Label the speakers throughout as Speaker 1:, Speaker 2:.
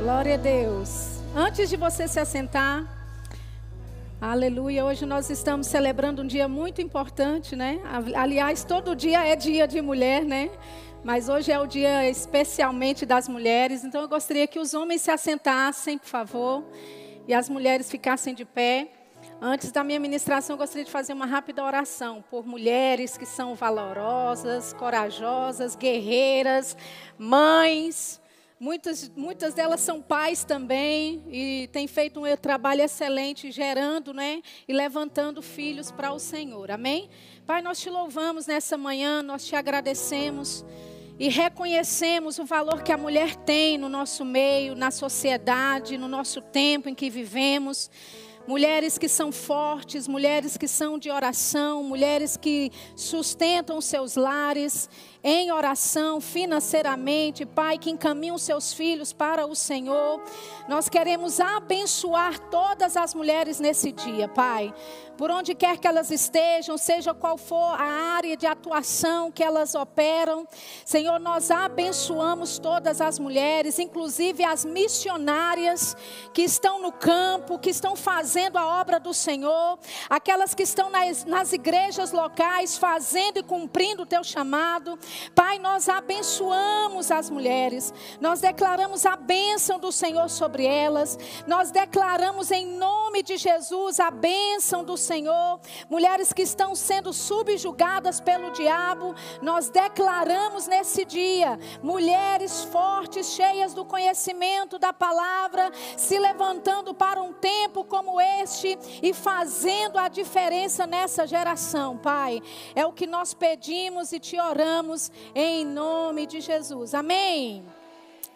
Speaker 1: Glória a Deus. Antes de você se assentar, aleluia, hoje nós estamos celebrando um dia muito importante, né? Aliás, todo dia é dia de mulher, né? Mas hoje é o dia especialmente das mulheres, então eu gostaria que os homens se assentassem, por favor, e as mulheres ficassem de pé. Antes da minha ministração, eu gostaria de fazer uma rápida oração por mulheres que são valorosas, corajosas, guerreiras, mães, Muitas, muitas delas são pais também e têm feito um trabalho excelente gerando, né, e levantando filhos para o Senhor. Amém? Pai, nós te louvamos nessa manhã, nós te agradecemos e reconhecemos o valor que a mulher tem no nosso meio, na sociedade, no nosso tempo em que vivemos mulheres que são fortes, mulheres que são de oração, mulheres que sustentam seus lares em oração financeiramente, Pai, que encaminham seus filhos para o Senhor. Nós queremos abençoar todas as mulheres nesse dia, Pai. Por onde quer que elas estejam, seja qual for a área de atuação que elas operam, Senhor, nós abençoamos todas as mulheres, inclusive as missionárias que estão no campo, que estão fazendo a obra do Senhor, aquelas que estão nas, nas igrejas locais fazendo e cumprindo o teu chamado. Pai, nós abençoamos as mulheres, nós declaramos a bênção do Senhor sobre elas, nós declaramos em nome de Jesus a bênção do Senhor. Mulheres que estão sendo subjugadas pelo diabo, nós declaramos nesse dia, mulheres fortes, cheias do conhecimento da palavra, se levantando para um tempo como este e fazendo a diferença nessa geração, Pai. É o que nós pedimos e te oramos em nome de Jesus. Amém.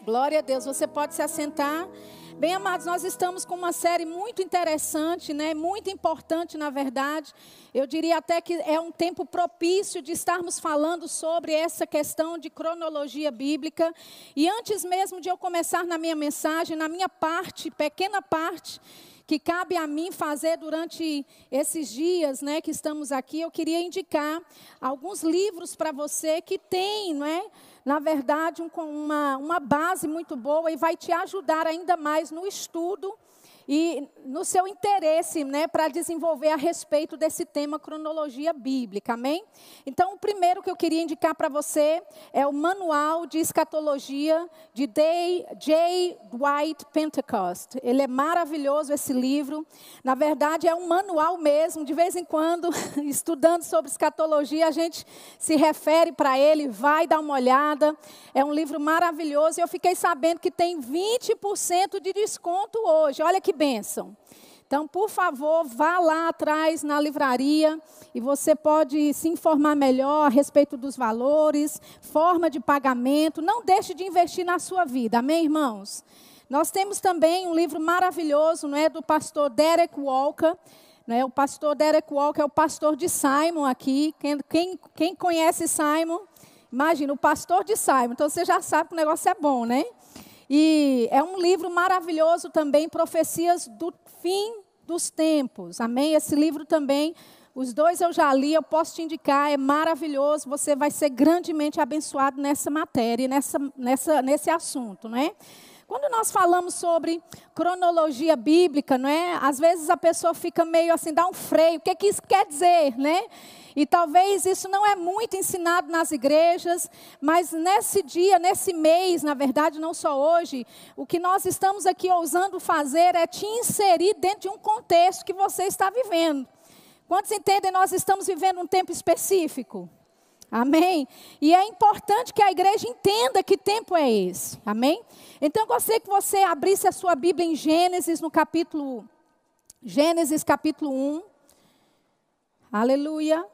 Speaker 1: Glória a Deus. Você pode se assentar. Bem, amados, nós estamos com uma série muito interessante, né? Muito importante, na verdade. Eu diria até que é um tempo propício de estarmos falando sobre essa questão de cronologia bíblica. E antes mesmo de eu começar na minha mensagem, na minha parte, pequena parte, que cabe a mim fazer durante esses dias, né, que estamos aqui, eu queria indicar alguns livros para você que tem, não é? Na verdade, um, uma, uma base muito boa e vai te ajudar ainda mais no estudo e no seu interesse né, para desenvolver a respeito desse tema cronologia bíblica, amém? Então, o primeiro que eu queria indicar para você é o Manual de Escatologia de Day, J. Dwight Pentecost. Ele é maravilhoso, esse livro. Na verdade, é um manual mesmo. De vez em quando, estudando sobre escatologia, a gente se refere para ele, vai dar uma olhada. É um livro maravilhoso. E eu fiquei sabendo que tem 20% de desconto hoje. Olha que bênção. Então, por favor, vá lá atrás na livraria e você pode se informar melhor a respeito dos valores, forma de pagamento. Não deixe de investir na sua vida, amém, irmãos? Nós temos também um livro maravilhoso, não é, do pastor Derek Walker. Né? O pastor Derek Walker é o pastor de Simon aqui. Quem, quem, quem conhece Simon? Imagina, o pastor de Simon. Então você já sabe que o negócio é bom, né? E é um livro maravilhoso também, Profecias do Fim dos Tempos. Amém? Esse livro também, os dois eu já li, eu posso te indicar, é maravilhoso. Você vai ser grandemente abençoado nessa matéria, nessa, nessa, nesse assunto, não é? Quando nós falamos sobre cronologia bíblica, não é? Às vezes a pessoa fica meio assim, dá um freio. O que, é que isso quer dizer, né? E talvez isso não é muito ensinado nas igrejas, mas nesse dia, nesse mês, na verdade, não só hoje, o que nós estamos aqui ousando fazer é te inserir dentro de um contexto que você está vivendo. Quantos entendem? Nós estamos vivendo um tempo específico. Amém? E é importante que a igreja entenda que tempo é esse. Amém? Então eu gostaria que você abrisse a sua Bíblia em Gênesis, no capítulo. Gênesis capítulo 1. Aleluia.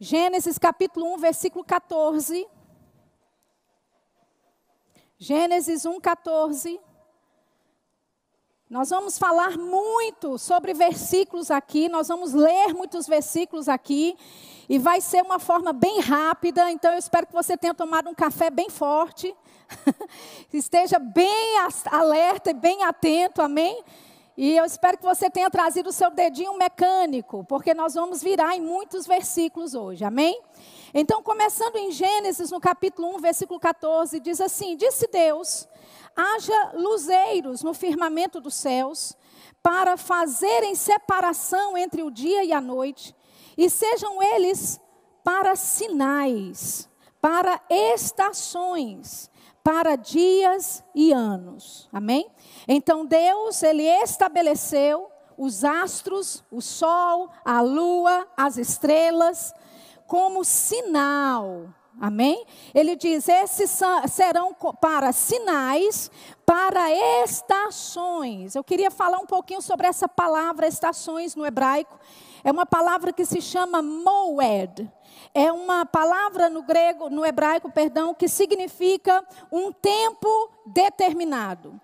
Speaker 1: Gênesis capítulo 1, versículo 14. Gênesis 1, 14. Nós vamos falar muito sobre versículos aqui, nós vamos ler muitos versículos aqui, e vai ser uma forma bem rápida, então eu espero que você tenha tomado um café bem forte, esteja bem alerta e bem atento, amém? E eu espero que você tenha trazido o seu dedinho mecânico, porque nós vamos virar em muitos versículos hoje, amém? Então, começando em Gênesis, no capítulo 1, versículo 14, diz assim: Disse Deus: haja luzeiros no firmamento dos céus, para fazerem separação entre o dia e a noite, e sejam eles para sinais, para estações, para dias e anos. Amém? Então Deus, ele estabeleceu os astros, o sol, a lua, as estrelas, como sinal. Amém? Ele diz: esses serão para sinais, para estações. Eu queria falar um pouquinho sobre essa palavra estações no hebraico. É uma palavra que se chama moed. É uma palavra no grego, no hebraico, perdão, que significa um tempo determinado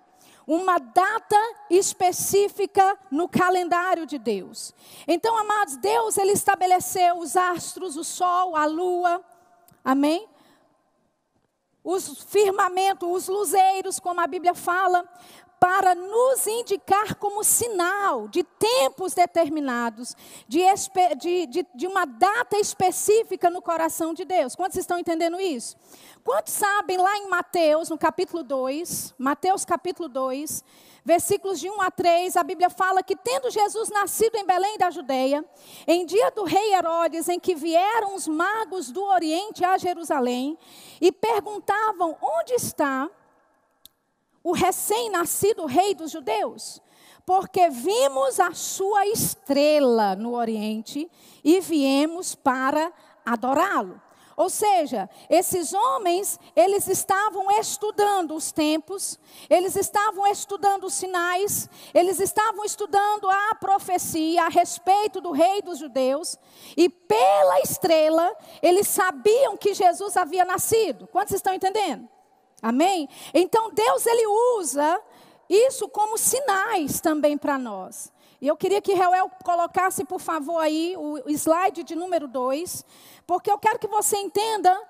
Speaker 1: uma data específica no calendário de Deus. Então, amados, Deus ele estabeleceu os astros, o sol, a lua, amém? Os firmamentos, os luzeiros, como a Bíblia fala, para nos indicar como sinal de tempos determinados, de, de, de, de, uma data específica no coração de Deus. Quantos estão entendendo isso? Quantos sabem lá em Mateus, no capítulo 2, Mateus capítulo 2, versículos de 1 a 3, a Bíblia fala que tendo Jesus nascido em Belém da Judeia, em dia do rei Herodes, em que vieram os magos do Oriente a Jerusalém e perguntavam: onde está o recém-nascido rei dos judeus? Porque vimos a sua estrela no Oriente e viemos para adorá-lo. Ou seja, esses homens, eles estavam estudando os tempos, eles estavam estudando os sinais, eles estavam estudando a profecia a respeito do rei dos judeus, e pela estrela, eles sabiam que Jesus havia nascido. Quantos estão entendendo? Amém? Então Deus ele usa isso como sinais também para nós. E eu queria que Reuel colocasse, por favor, aí o slide de número 2, porque eu quero que você entenda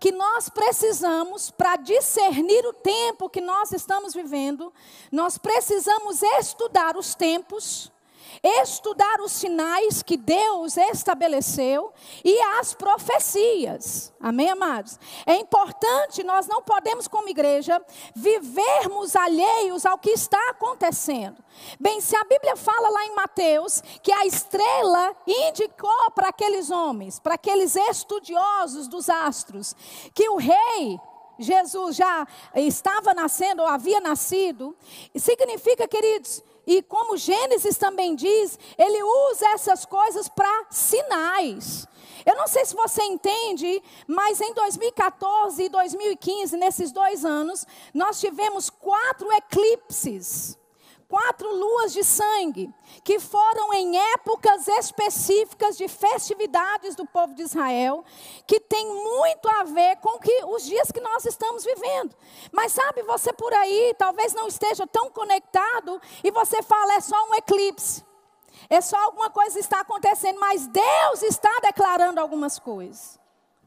Speaker 1: que nós precisamos, para discernir o tempo que nós estamos vivendo, nós precisamos estudar os tempos, estudar os sinais que Deus estabeleceu e as profecias. Amém, amados? É importante, nós não podemos, como igreja, vivermos alheios ao que está acontecendo. Bem, se a Bíblia fala lá em Mateus que a estrela indicou para aqueles homens, para aqueles estudiosos dos astros, que o rei Jesus já estava nascendo ou havia nascido, significa, queridos, e como Gênesis também diz, ele usa essas coisas para sinais. Eu não sei se você entende, mas em 2014 e 2015, nesses dois anos, nós tivemos quatro eclipses quatro luas de sangue, que foram em épocas específicas de festividades do povo de Israel, que tem muito a ver com que, os dias que nós estamos vivendo. Mas sabe, você por aí talvez não esteja tão conectado e você fala, é só um eclipse. É só alguma coisa está acontecendo, mas Deus está declarando algumas coisas.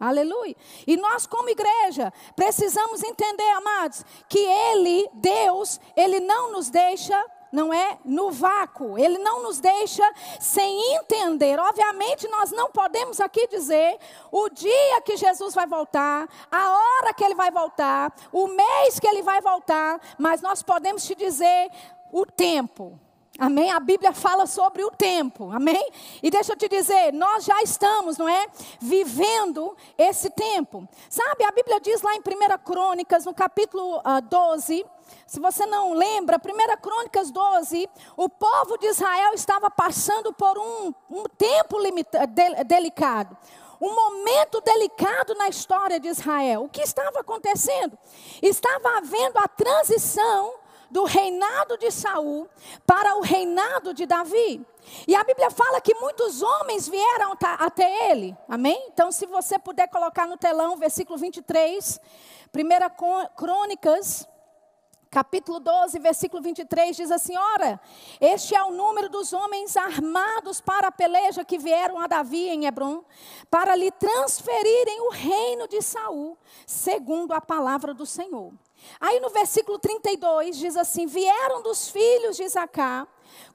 Speaker 1: Aleluia. E nós, como igreja, precisamos entender, amados, que Ele, Deus, Ele não nos deixa não é no vácuo, ele não nos deixa sem entender. Obviamente, nós não podemos aqui dizer o dia que Jesus vai voltar, a hora que ele vai voltar, o mês que ele vai voltar, mas nós podemos te dizer o tempo. Amém? A Bíblia fala sobre o tempo, amém? E deixa eu te dizer, nós já estamos, não é? Vivendo esse tempo. Sabe, a Bíblia diz lá em 1 Crônicas, no capítulo uh, ah, 12, se você não lembra, 1 Crônicas 12, o povo de Israel estava passando por um, um tempo limita, de, delicado. Um momento delicado na história de Israel. O que estava acontecendo? Estava havendo a transição do reinado de Saul para o reinado de Davi. E a Bíblia fala que muitos homens vieram até ele. Amém? Então, se você puder colocar no telão, versículo 23, 1 Crônicas, capítulo 12, versículo 23, diz assim: Ora, este é o número dos homens armados para a peleja que vieram a Davi em Hebron, para lhe transferirem o reino de Saul, segundo a palavra do Senhor. Aí no versículo 32 diz assim: Vieram dos filhos de Isacá,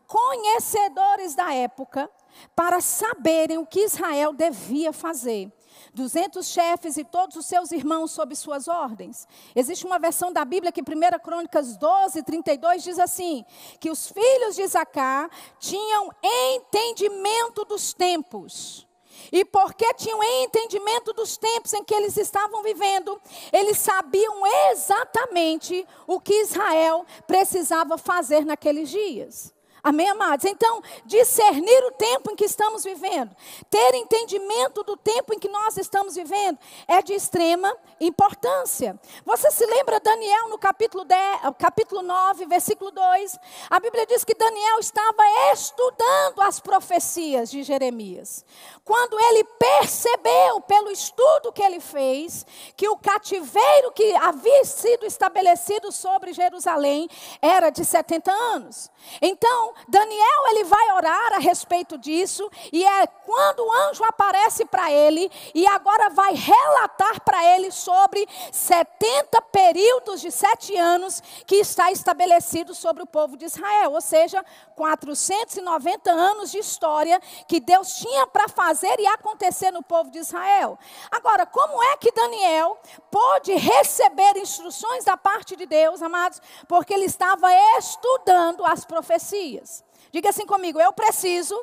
Speaker 1: conhecedores da época, para saberem o que Israel devia fazer. 200 chefes e todos os seus irmãos sob suas ordens. Existe uma versão da Bíblia que 1 Crônicas 12, 32 diz assim: que os filhos de Zacá tinham entendimento dos tempos. E porque tinham entendimento dos tempos em que eles estavam vivendo, eles sabiam exatamente o que Israel precisava fazer naqueles dias. Amém, amados? Então, discernir o tempo em que estamos vivendo, ter entendimento do tempo em que nós estamos vivendo, é de extrema importância. Você se lembra Daniel no capítulo, 10, capítulo 9, versículo 2? A Bíblia diz que Daniel estava estudando as profecias de Jeremias. Quando ele percebeu, pelo estudo que ele fez, que o cativeiro que havia sido estabelecido sobre Jerusalém era de 70 anos. Então, Daniel ele vai orar a respeito disso e é quando o anjo aparece para ele e agora vai relatar para ele sobre 70 períodos de sete anos que está estabelecido sobre o povo de Israel, ou seja, 490 anos de história que Deus tinha para fazer e acontecer no povo de Israel. Agora, como é que Daniel pôde receber instruções da parte de Deus, amados? Porque ele estava estudando as profecias dias. Diga assim comigo, eu preciso.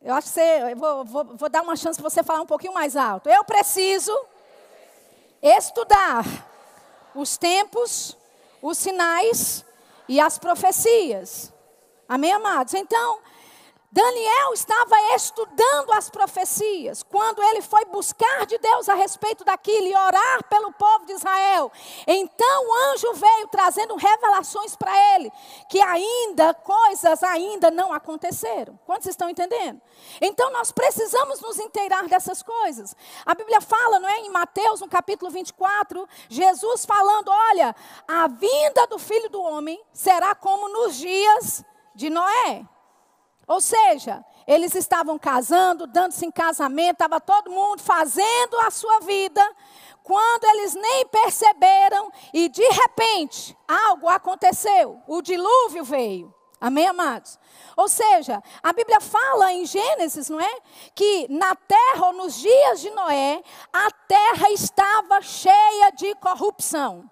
Speaker 1: Eu acho que você, eu vou, vou, vou dar uma chance para você falar um pouquinho mais alto. Eu preciso estudar os tempos, os sinais e as profecias. Amém, amados? Então, Daniel estava estudando as profecias. Quando ele foi buscar de Deus a respeito daquilo e orar pelo povo de Israel, então o anjo veio trazendo revelações para ele que ainda coisas ainda não aconteceram. Quantos estão entendendo? Então nós precisamos nos inteirar dessas coisas. A Bíblia fala, não é, em Mateus, no capítulo 24, Jesus falando, olha, a vinda do Filho do homem será como nos dias de Noé. Ou seja, eles estavam casando, dando-se em casamento, estava todo mundo fazendo a sua vida, quando eles nem perceberam e de repente algo aconteceu, o dilúvio veio. Amém, amados? Ou seja, a Bíblia fala em Gênesis, não é? Que na terra, ou nos dias de Noé, a terra estava cheia de corrupção.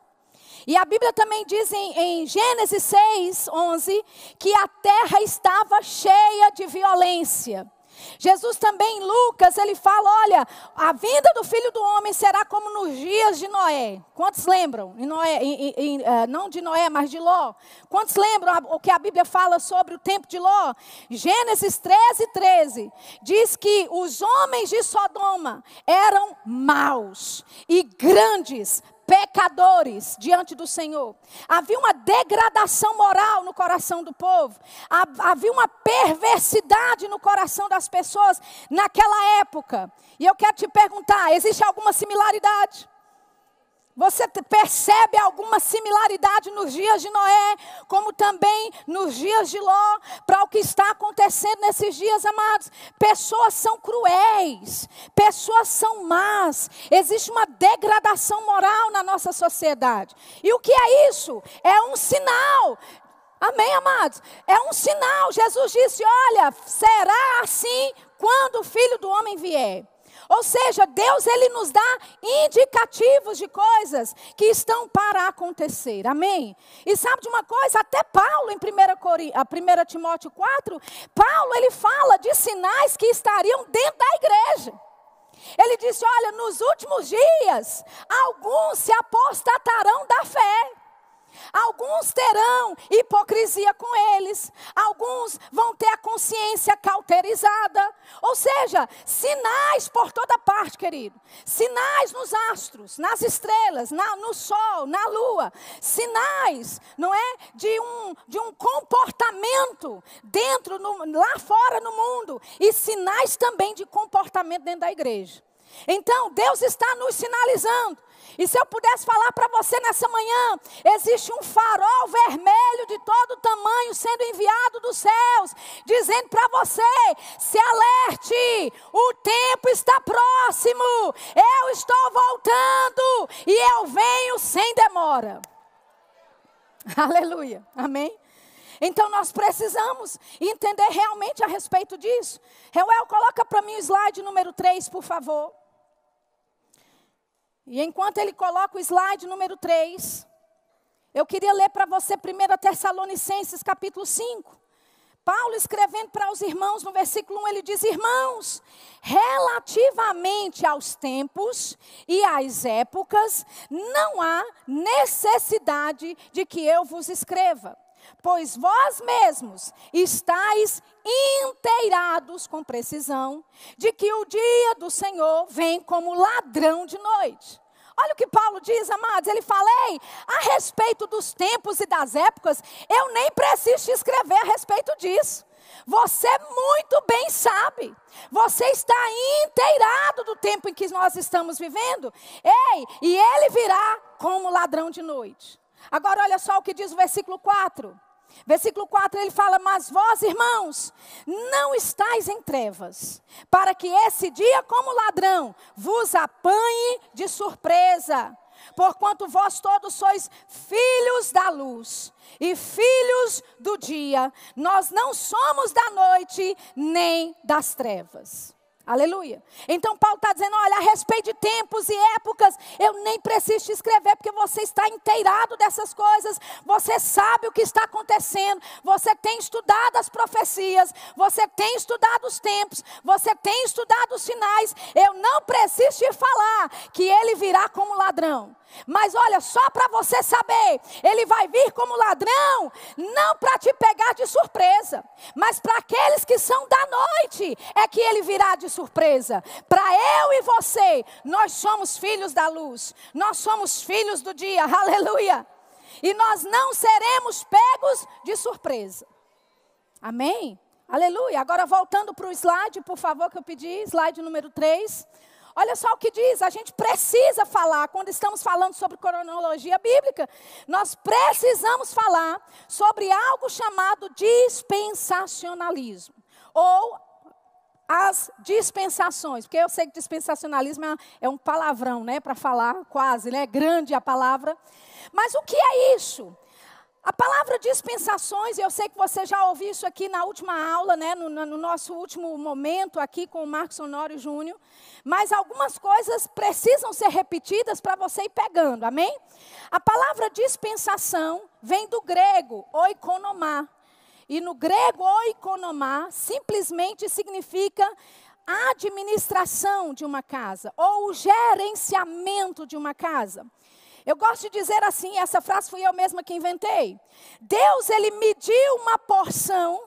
Speaker 1: E a Bíblia também diz em, em, Gênesis 6, 11, que a terra estava cheia de violência. Jesus também em Lucas, ele fala, olha, a vinda do Filho do Homem será como nos dias de Noé. Quantos lembram? Em Noé, em, em, uh, não de Noé, mas de Ló. Quantos lembram o que a Bíblia fala sobre o tempo de Ló? Gênesis 13, 13. Diz que os homens de Sodoma eram maus e grandes, pecadores diante do Senhor. Havia uma degradação moral no coração do povo. Havia uma perversidade no coração das pessoas naquela época. E eu quero te perguntar: existe alguma similaridade? Você percebe alguma similaridade nos dias de Noé, como também nos dias de Ló, para o que está acontecendo nesses dias, amados? Pessoas são cruéis, pessoas são más, existe uma degradação moral na nossa sociedade. E o que é isso? É um sinal Amém, amados? É um sinal. Jesus disse: Olha, será assim quando o filho do homem vier. Ou seja, Deus ele nos dá indicativos de coisas que estão para acontecer. Amém? E sabe de uma coisa? Até Paulo em 1, Cori, 1 Timóteo 4, Paulo ele fala de sinais que estariam dentro da igreja. Ele disse: Olha, nos últimos dias, alguns se apostatarão da fé. Alguns terão hipocrisia com eles, alguns vão ter a consciência cauterizada. Ou seja, sinais por toda parte, querido. Sinais nos astros, nas estrelas, na, no sol, na lua. Sinais, não é? De um, de um comportamento dentro, no, lá fora no mundo. E sinais também de comportamento dentro da igreja. Então, Deus está nos sinalizando. E se eu pudesse falar para você nessa manhã, existe um farol vermelho de todo tamanho sendo enviado dos céus, dizendo para você: se alerte, o tempo está próximo, eu estou voltando e eu venho sem demora. Aleluia, amém? Então nós precisamos entender realmente a respeito disso. Reuel, coloca para mim o slide número 3, por favor. E enquanto ele coloca o slide número 3, eu queria ler para você 1 Tessalonicenses capítulo 5. Paulo escrevendo para os irmãos, no versículo 1, ele diz: Irmãos, relativamente aos tempos e às épocas, não há necessidade de que eu vos escreva, pois vós mesmos estáis inteirados com precisão de que o dia do Senhor vem como ladrão de noite. Olha o que Paulo diz, amados. Ele fala: Ei, a respeito dos tempos e das épocas, eu nem preciso te escrever a respeito disso. Você muito bem sabe. Você está inteirado do tempo em que nós estamos vivendo. Ei, e ele virá como ladrão de noite. Agora, olha só o que diz o versículo 4. Versículo 4 ele fala: Mas vós, irmãos, não estáis em trevas, para que esse dia, como ladrão, vos apanhe de surpresa. Porquanto vós todos sois filhos da luz e filhos do dia, nós não somos da noite nem das trevas. Aleluia. Então Paulo está dizendo: olha, a respeito de tempos e épocas, eu nem preciso te escrever, porque você está inteirado dessas coisas, você sabe o que está acontecendo, você tem estudado as profecias, você tem estudado os tempos, você tem estudado os sinais. Eu não preciso te falar que ele virá como ladrão. Mas olha, só para você saber, ele vai vir como ladrão, não para te pegar de surpresa, mas para aqueles que são da noite, é que ele virá de surpresa. Para eu e você, nós somos filhos da luz, nós somos filhos do dia, aleluia. E nós não seremos pegos de surpresa. Amém? Aleluia. Agora voltando para o slide, por favor, que eu pedi, slide número 3. Olha só o que diz, a gente precisa falar, quando estamos falando sobre cronologia bíblica, nós precisamos falar sobre algo chamado dispensacionalismo, ou as dispensações, porque eu sei que dispensacionalismo é, é um palavrão, né, para falar quase, né, grande a palavra. Mas o que é isso? A palavra dispensações, eu sei que você já ouviu isso aqui na última aula, né, no, no nosso último momento aqui com o Marcos Honório Júnior, mas algumas coisas precisam ser repetidas para você ir pegando, amém? A palavra dispensação vem do grego oikonomá, e no grego oikonomá simplesmente significa administração de uma casa, ou o gerenciamento de uma casa. Eu gosto de dizer assim, essa frase fui eu mesma que inventei. Deus, ele mediu uma porção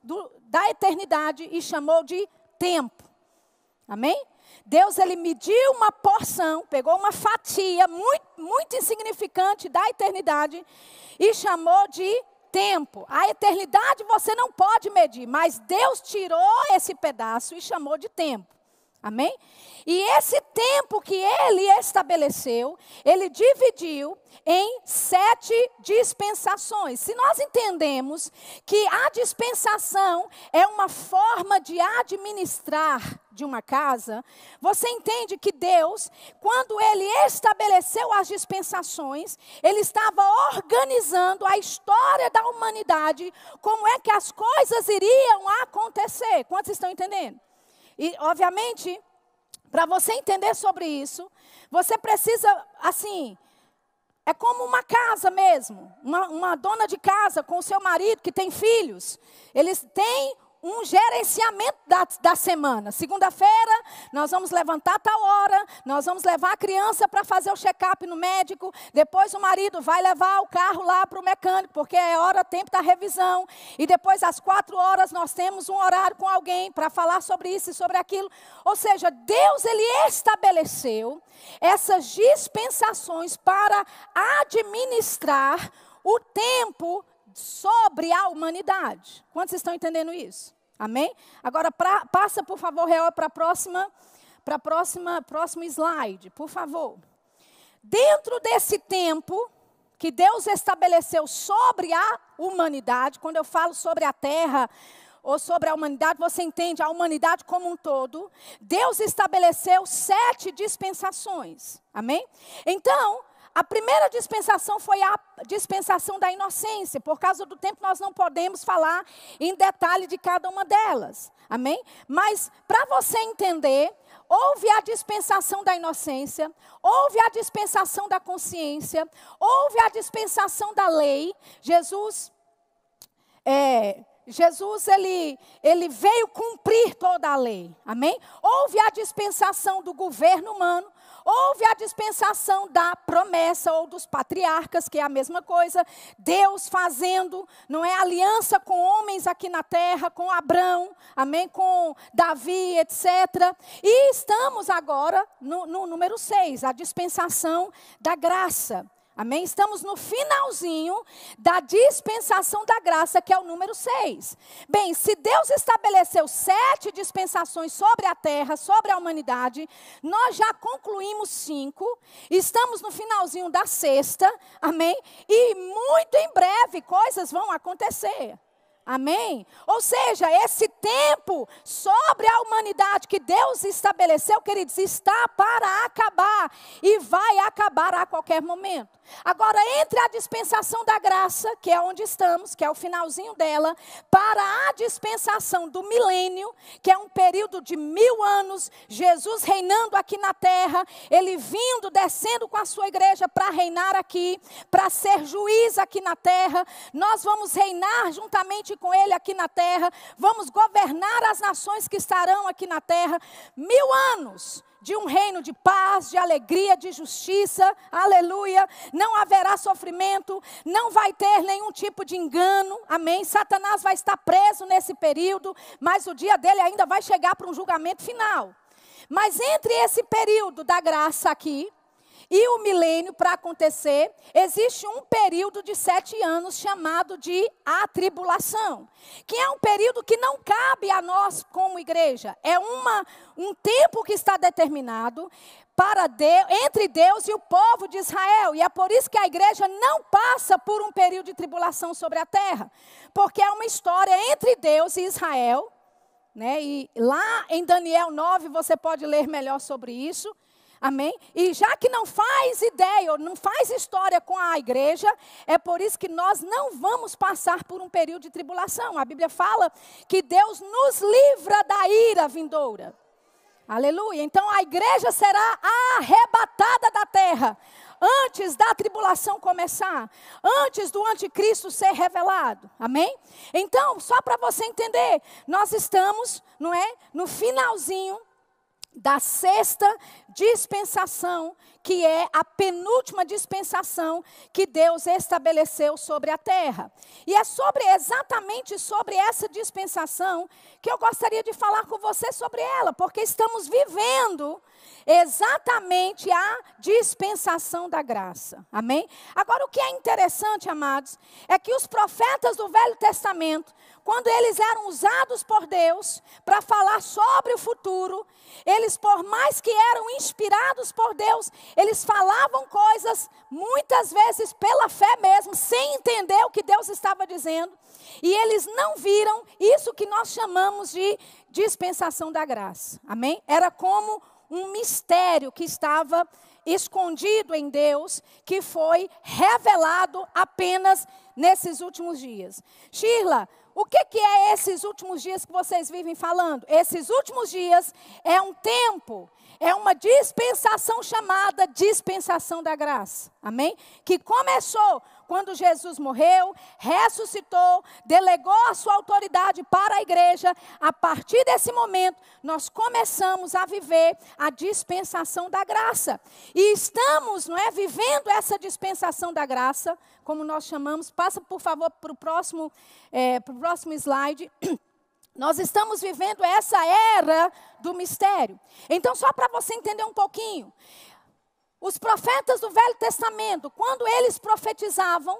Speaker 1: do, da eternidade e chamou de tempo. Amém? Deus, ele mediu uma porção, pegou uma fatia muito, muito insignificante da eternidade e chamou de tempo. A eternidade você não pode medir, mas Deus tirou esse pedaço e chamou de tempo. Amém? E esse tempo que ele estabeleceu, ele dividiu em sete dispensações. Se nós entendemos que a dispensação é uma forma de administrar de uma casa, você entende que Deus, quando ele estabeleceu as dispensações, ele estava organizando a história da humanidade, como é que as coisas iriam acontecer. Quantos estão entendendo? E, obviamente, para você entender sobre isso, você precisa, assim, é como uma casa mesmo. Uma, uma dona de casa com seu marido que tem filhos. Eles têm um gerenciamento da, da semana. Segunda-feira, nós vamos levantar tal hora, nós vamos levar a criança para fazer o check-up no médico. Depois, o marido vai levar o carro lá para o mecânico, porque é hora, tempo da revisão. E depois, às quatro horas, nós temos um horário com alguém para falar sobre isso e sobre aquilo. Ou seja, Deus, Ele estabeleceu essas dispensações para administrar o tempo sobre a humanidade. Quantos estão entendendo isso? Amém? Agora pra, passa, por favor, real para a próxima, para próxima, próximo slide, por favor. Dentro desse tempo que Deus estabeleceu sobre a humanidade, quando eu falo sobre a terra ou sobre a humanidade, você entende a humanidade como um todo. Deus estabeleceu sete dispensações. Amém? Então, a primeira dispensação foi a dispensação da inocência. Por causa do tempo, nós não podemos falar em detalhe de cada uma delas. Amém? Mas, para você entender, houve a dispensação da inocência, houve a dispensação da consciência, houve a dispensação da lei. Jesus, é, Jesus ele, ele veio cumprir toda a lei, amém? Houve a dispensação do governo humano, Houve a dispensação da promessa ou dos patriarcas, que é a mesma coisa, Deus fazendo, não é aliança com homens aqui na terra, com Abraão, amém, com Davi, etc. E estamos agora no, no número 6, a dispensação da graça. Amém? Estamos no finalzinho da dispensação da graça, que é o número 6. Bem, se Deus estabeleceu sete dispensações sobre a terra, sobre a humanidade, nós já concluímos cinco, estamos no finalzinho da sexta, amém? E muito em breve coisas vão acontecer. Amém? Ou seja, esse tempo sobre a humanidade que Deus estabeleceu, queridos, está para acabar e vai acabar a qualquer momento. Agora, entre a dispensação da graça, que é onde estamos, que é o finalzinho dela, para a dispensação do milênio, que é um período de mil anos, Jesus reinando aqui na terra, ele vindo, descendo com a sua igreja para reinar aqui, para ser juiz aqui na terra, nós vamos reinar juntamente com Ele aqui na terra, vamos governar as nações que estarão aqui na terra, mil anos de um reino de paz, de alegria, de justiça, aleluia. Não haverá sofrimento, não vai ter nenhum tipo de engano, amém. Satanás vai estar preso nesse período, mas o dia dele ainda vai chegar para um julgamento final. Mas entre esse período da graça aqui, e o milênio, para acontecer, existe um período de sete anos chamado de atribulação, que é um período que não cabe a nós como igreja. É uma, um tempo que está determinado para Deus, entre Deus e o povo de Israel. E é por isso que a igreja não passa por um período de tribulação sobre a terra, porque é uma história entre Deus e Israel. Né? E lá em Daniel 9 você pode ler melhor sobre isso. Amém? E já que não faz ideia, ou não faz história com a igreja, é por isso que nós não vamos passar por um período de tribulação. A Bíblia fala que Deus nos livra da ira vindoura. Aleluia. Então a igreja será arrebatada da terra antes da tribulação começar, antes do anticristo ser revelado. Amém? Então, só para você entender, nós estamos, não é, no finalzinho da sexta dispensação, que é a penúltima dispensação que Deus estabeleceu sobre a terra. E é sobre exatamente sobre essa dispensação que eu gostaria de falar com você sobre ela, porque estamos vivendo exatamente a dispensação da graça. Amém? Agora o que é interessante, amados, é que os profetas do Velho Testamento quando eles eram usados por Deus para falar sobre o futuro, eles, por mais que eram inspirados por Deus, eles falavam coisas, muitas vezes pela fé mesmo, sem entender o que Deus estava dizendo, e eles não viram isso que nós chamamos de dispensação da graça. Amém? Era como um mistério que estava escondido em Deus, que foi revelado apenas nesses últimos dias. Shirla, o que, que é esses últimos dias que vocês vivem falando? Esses últimos dias é um tempo, é uma dispensação chamada dispensação da graça. Amém? Que começou quando Jesus morreu, ressuscitou, delegou a sua autoridade para a igreja, a partir desse momento, nós começamos a viver a dispensação da graça. E estamos, não é, vivendo essa dispensação da graça, como nós chamamos. Passa, por favor, para o próximo, é, próximo slide. Nós estamos vivendo essa era do mistério. Então, só para você entender um pouquinho, os profetas do Velho Testamento, quando eles profetizavam,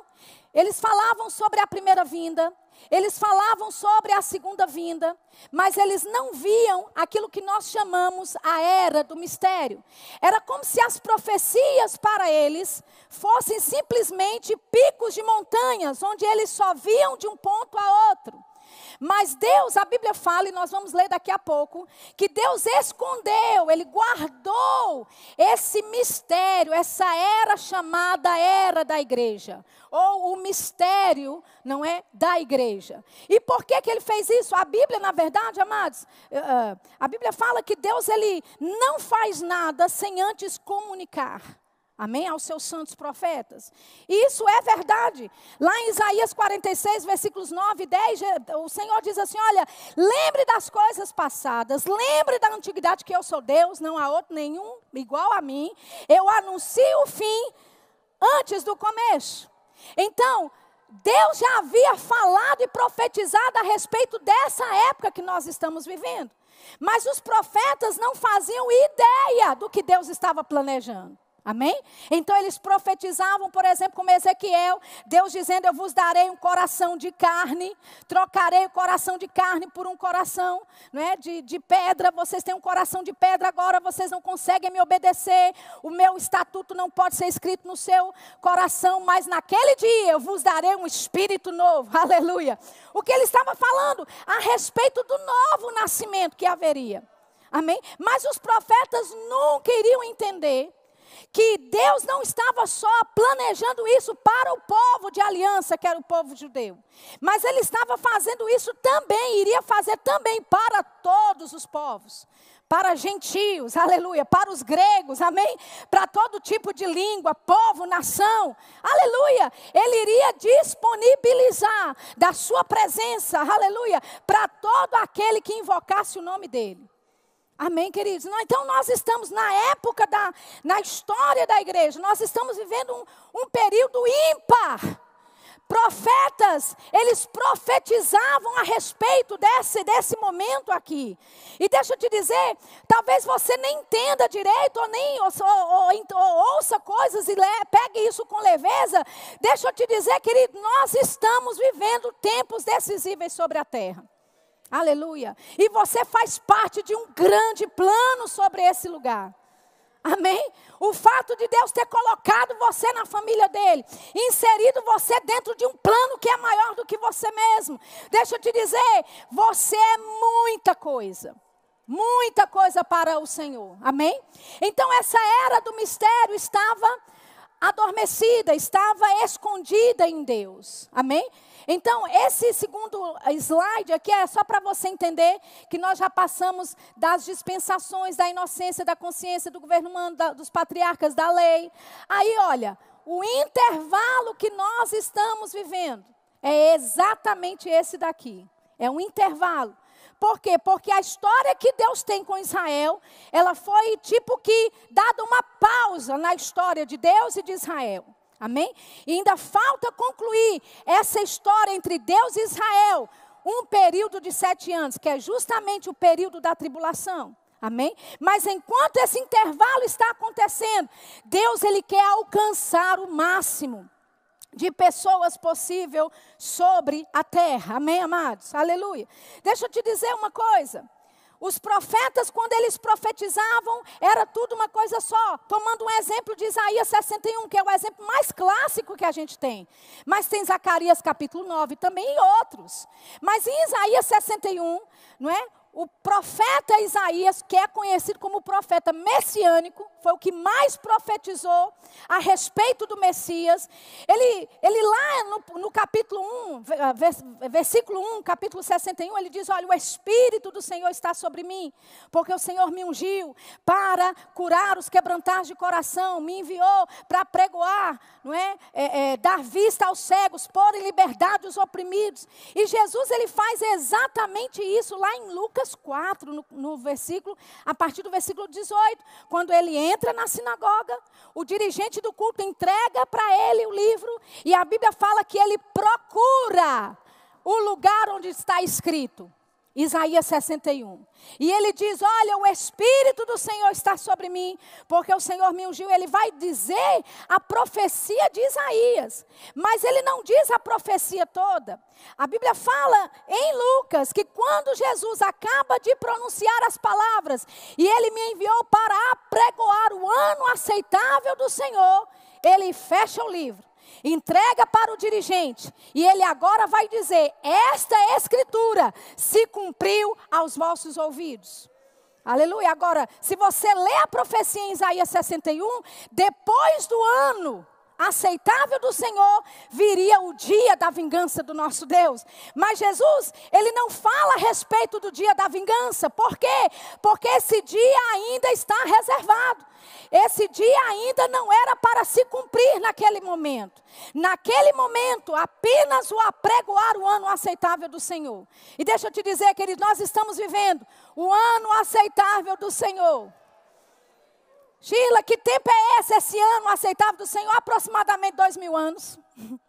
Speaker 1: eles falavam sobre a primeira vinda, eles falavam sobre a segunda vinda, mas eles não viam aquilo que nós chamamos a era do mistério. Era como se as profecias para eles fossem simplesmente picos de montanhas, onde eles só viam de um ponto a outro. Mas Deus, a Bíblia fala, e nós vamos ler daqui a pouco, que Deus escondeu, Ele guardou esse mistério, essa era chamada era da igreja. Ou o mistério, não é? Da igreja. E por que, que ele fez isso? A Bíblia, na verdade, amados, uh, a Bíblia fala que Deus, Ele não faz nada sem antes comunicar. Amém? Aos seus santos profetas. Isso é verdade. Lá em Isaías 46, versículos 9 e 10, o Senhor diz assim: Olha, lembre das coisas passadas, lembre da antiguidade que eu sou Deus, não há outro nenhum igual a mim. Eu anuncio o fim antes do começo. Então, Deus já havia falado e profetizado a respeito dessa época que nós estamos vivendo. Mas os profetas não faziam ideia do que Deus estava planejando. Amém? Então eles profetizavam, por exemplo, como Ezequiel, Deus dizendo: Eu vos darei um coração de carne, trocarei o coração de carne por um coração não é, de, de pedra. Vocês têm um coração de pedra agora, vocês não conseguem me obedecer. O meu estatuto não pode ser escrito no seu coração, mas naquele dia eu vos darei um espírito novo. Aleluia. O que ele estava falando a respeito do novo nascimento que haveria. Amém? Mas os profetas nunca iriam entender que Deus não estava só planejando isso para o povo de aliança, que era o povo judeu, mas Ele estava fazendo isso também, iria fazer também para todos os povos. Para gentios, aleluia, para os gregos, amém? Para todo tipo de língua, povo, nação, aleluia. Ele iria disponibilizar da sua presença, aleluia, para todo aquele que invocasse o nome dele. Amém, queridos? Então nós estamos na época da, na história da igreja, nós estamos vivendo um, um período ímpar. Profetas, eles profetizavam a respeito desse, desse momento aqui. E deixa eu te dizer, talvez você nem entenda direito, ou nem ou, ou, ou, ouça coisas e le, pegue isso com leveza. Deixa eu te dizer, querido, nós estamos vivendo tempos decisivos sobre a terra. Aleluia. E você faz parte de um grande plano sobre esse lugar. Amém? O fato de Deus ter colocado você na família dele, inserido você dentro de um plano que é maior do que você mesmo. Deixa eu te dizer, você é muita coisa. Muita coisa para o Senhor. Amém? Então essa era do mistério estava adormecida, estava escondida em Deus. Amém? Então, esse segundo slide aqui é só para você entender que nós já passamos das dispensações, da inocência, da consciência, do governo humano, da, dos patriarcas, da lei. Aí, olha, o intervalo que nós estamos vivendo é exatamente esse daqui. É um intervalo. Por quê? Porque a história que Deus tem com Israel, ela foi tipo que dada uma pausa na história de Deus e de Israel. Amém? E ainda falta concluir essa história entre Deus e Israel, um período de sete anos, que é justamente o período da tribulação. Amém? Mas enquanto esse intervalo está acontecendo, Deus ele quer alcançar o máximo de pessoas possível sobre a terra. Amém, amados? Aleluia. Deixa eu te dizer uma coisa. Os profetas, quando eles profetizavam, era tudo uma coisa só. Tomando um exemplo de Isaías 61, que é o exemplo mais clássico que a gente tem. Mas tem Zacarias capítulo 9 também e outros. Mas em Isaías 61, não é? O profeta Isaías, que é conhecido como profeta messiânico, foi o que mais profetizou a respeito do Messias. Ele, ele lá no, no capítulo 1, versículo 1, capítulo 61, ele diz: Olha, o Espírito do Senhor está sobre mim, porque o Senhor me ungiu para curar os quebrantados de coração, me enviou para pregoar, não é? é, é dar vista aos cegos, pôr em liberdade os oprimidos. E Jesus, ele faz exatamente isso lá em Lucas Lucas 4, no, no versículo, a partir do versículo 18, quando ele entra na sinagoga, o dirigente do culto entrega para ele o livro, e a Bíblia fala que ele procura o lugar onde está escrito. Isaías 61. E ele diz: Olha, o Espírito do Senhor está sobre mim, porque o Senhor me ungiu. Ele vai dizer a profecia de Isaías, mas ele não diz a profecia toda. A Bíblia fala em Lucas que quando Jesus acaba de pronunciar as palavras, e ele me enviou para apregoar o ano aceitável do Senhor, ele fecha o livro entrega para o dirigente, e ele agora vai dizer: Esta escritura se cumpriu aos vossos ouvidos. Aleluia. Agora, se você lê a profecia em Isaías 61, depois do ano aceitável do Senhor, viria o dia da vingança do nosso Deus. Mas Jesus, ele não fala a respeito do dia da vingança. Por quê? Porque esse dia ainda está reservado. Esse dia ainda não era para se cumprir naquele momento. Naquele momento, apenas o apregoar o ano aceitável do Senhor. E deixa eu te dizer, querido, nós estamos vivendo o ano aceitável do Senhor. Sheila, que tempo é esse, esse ano aceitável do Senhor? Aproximadamente dois mil anos.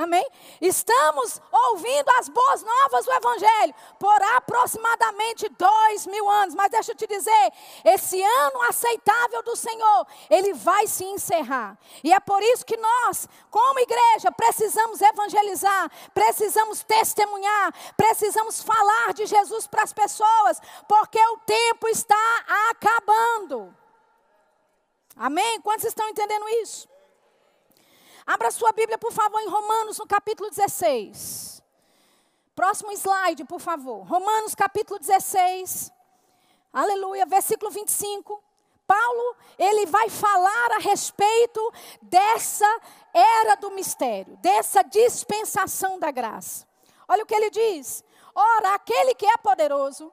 Speaker 1: Amém? Estamos ouvindo as boas novas do Evangelho por aproximadamente dois mil anos. Mas deixa eu te dizer, esse ano aceitável do Senhor, ele vai se encerrar. E é por isso que nós, como igreja, precisamos evangelizar, precisamos testemunhar, precisamos falar de Jesus para as pessoas, porque o tempo está acabando. Amém? Quantos estão entendendo isso? Abra sua Bíblia, por favor, em Romanos, no capítulo 16. Próximo slide, por favor. Romanos, capítulo 16. Aleluia, versículo 25. Paulo, ele vai falar a respeito dessa era do mistério, dessa dispensação da graça. Olha o que ele diz: Ora, aquele que é poderoso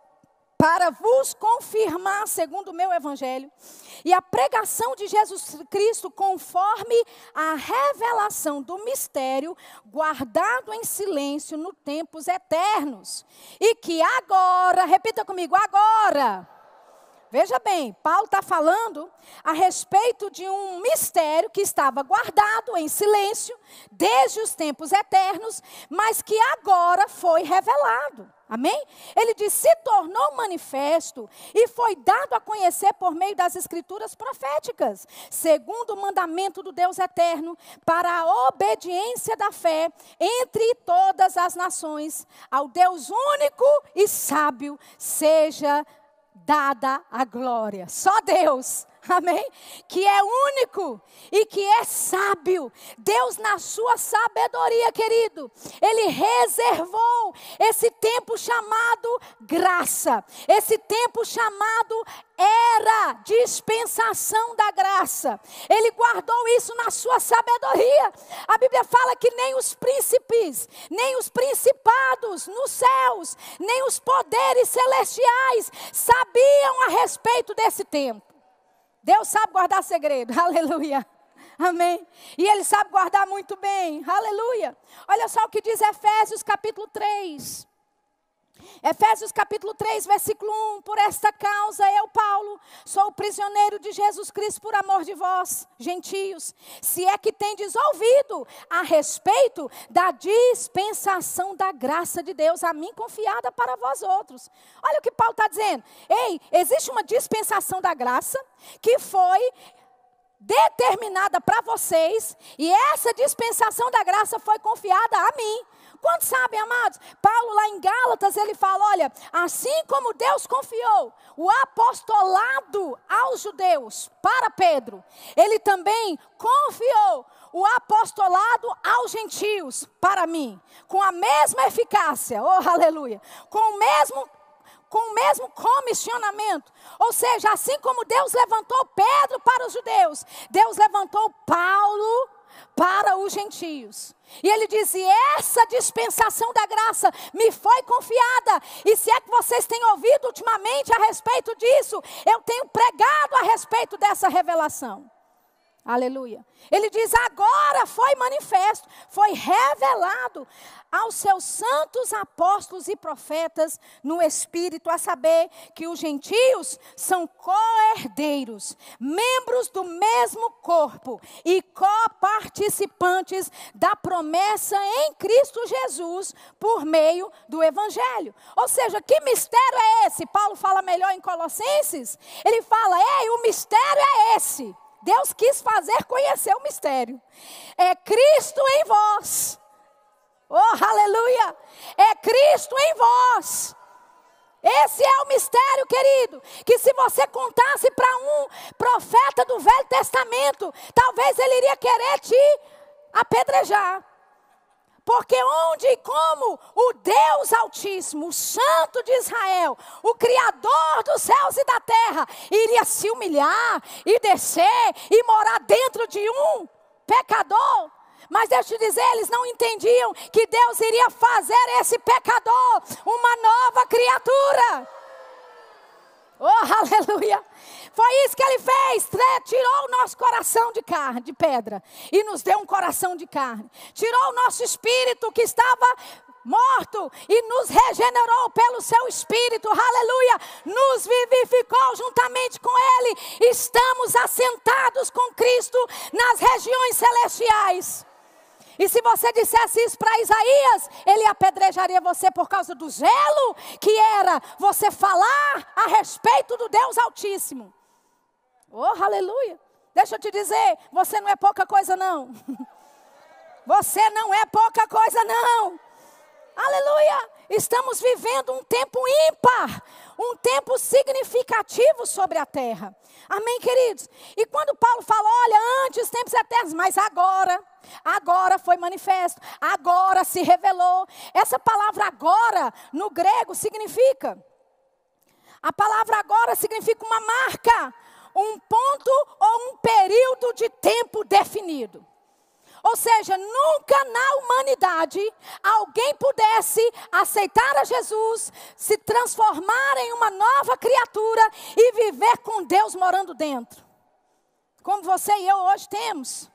Speaker 1: para vos confirmar, segundo o meu evangelho, e a pregação de Jesus Cristo conforme a revelação do mistério guardado em silêncio no tempos eternos, e que agora, repita comigo, agora. Veja bem, Paulo está falando a respeito de um mistério que estava guardado em silêncio desde os tempos eternos, mas que agora foi revelado. Amém? Ele diz: se tornou manifesto e foi dado a conhecer por meio das escrituras proféticas, segundo o mandamento do Deus eterno, para a obediência da fé entre todas as nações, ao Deus único e sábio, seja dada a glória. Só Deus amém? Que é único e que é sábio. Deus, na sua sabedoria, querido, Ele reservou esse tempo chamado graça, esse tempo chamado era dispensação da graça. Ele guardou isso na sua sabedoria. A Bíblia fala que nem os príncipes, nem os principados nos céus, nem os poderes celestiais sabiam a respeito desse tempo. Deus sabe guardar segredo. Aleluia. Amém. E Ele sabe guardar muito bem. Aleluia. Olha só o que diz Efésios capítulo 3. Efésios capítulo 3, versículo 1: Por esta causa eu, Paulo, sou prisioneiro de Jesus Cristo por amor de vós, gentios, se é que tendes ouvido a respeito da dispensação da graça de Deus a mim confiada para vós outros. Olha o que Paulo está dizendo. Ei, existe uma dispensação da graça que foi determinada para vocês, e essa dispensação da graça foi confiada a mim. Quantos sabem, amados? Paulo, lá em Gálatas, ele fala: olha, assim como Deus confiou o apostolado aos judeus para Pedro, ele também confiou o apostolado aos gentios para mim, com a mesma eficácia, oh aleluia, com o mesmo com o mesmo comissionamento. Ou seja, assim como Deus levantou Pedro para os judeus, Deus levantou Paulo para os gentios. E ele diz: e essa dispensação da graça me foi confiada. E se é que vocês têm ouvido ultimamente a respeito disso, eu tenho pregado a respeito dessa revelação. Aleluia. Ele diz: agora foi manifesto, foi revelado aos seus santos apóstolos e profetas no Espírito, a saber que os gentios são co-herdeiros, membros do mesmo corpo e coparticipantes da promessa em Cristo Jesus por meio do Evangelho. Ou seja, que mistério é esse? Paulo fala melhor em Colossenses. Ele fala: ei, o mistério é esse. Deus quis fazer conhecer o mistério. É Cristo em vós. Oh, aleluia! É Cristo em vós. Esse é o mistério, querido. Que se você contasse para um profeta do Velho Testamento, talvez ele iria querer te apedrejar. Porque onde e como o Deus Altíssimo, o Santo de Israel, o Criador dos céus e da terra, iria se humilhar e descer e morar dentro de um pecador? Mas deixa eu te dizer, eles não entendiam que Deus iria fazer esse pecador uma nova criatura. Oh, aleluia! Foi isso que ele fez. Tirou o nosso coração de carne, de pedra, e nos deu um coração de carne. Tirou o nosso espírito que estava morto e nos regenerou pelo seu espírito. Aleluia! Nos vivificou juntamente com ele. Estamos assentados com Cristo nas regiões celestiais. E se você dissesse isso para Isaías, ele apedrejaria você por causa do zelo que era você falar a respeito do Deus Altíssimo. Oh, aleluia. Deixa eu te dizer, você não é pouca coisa não. Você não é pouca coisa não. Aleluia! Estamos vivendo um tempo ímpar, um tempo significativo sobre a terra. Amém, queridos? E quando Paulo fala, olha, antes tempos eternos, mas agora, agora foi manifesto, agora se revelou. Essa palavra agora, no grego, significa. A palavra agora significa uma marca, um ponto ou um período de tempo definido. Ou seja, nunca na humanidade alguém pudesse aceitar a Jesus, se transformar em uma nova criatura e viver com Deus morando dentro. Como você e eu hoje temos.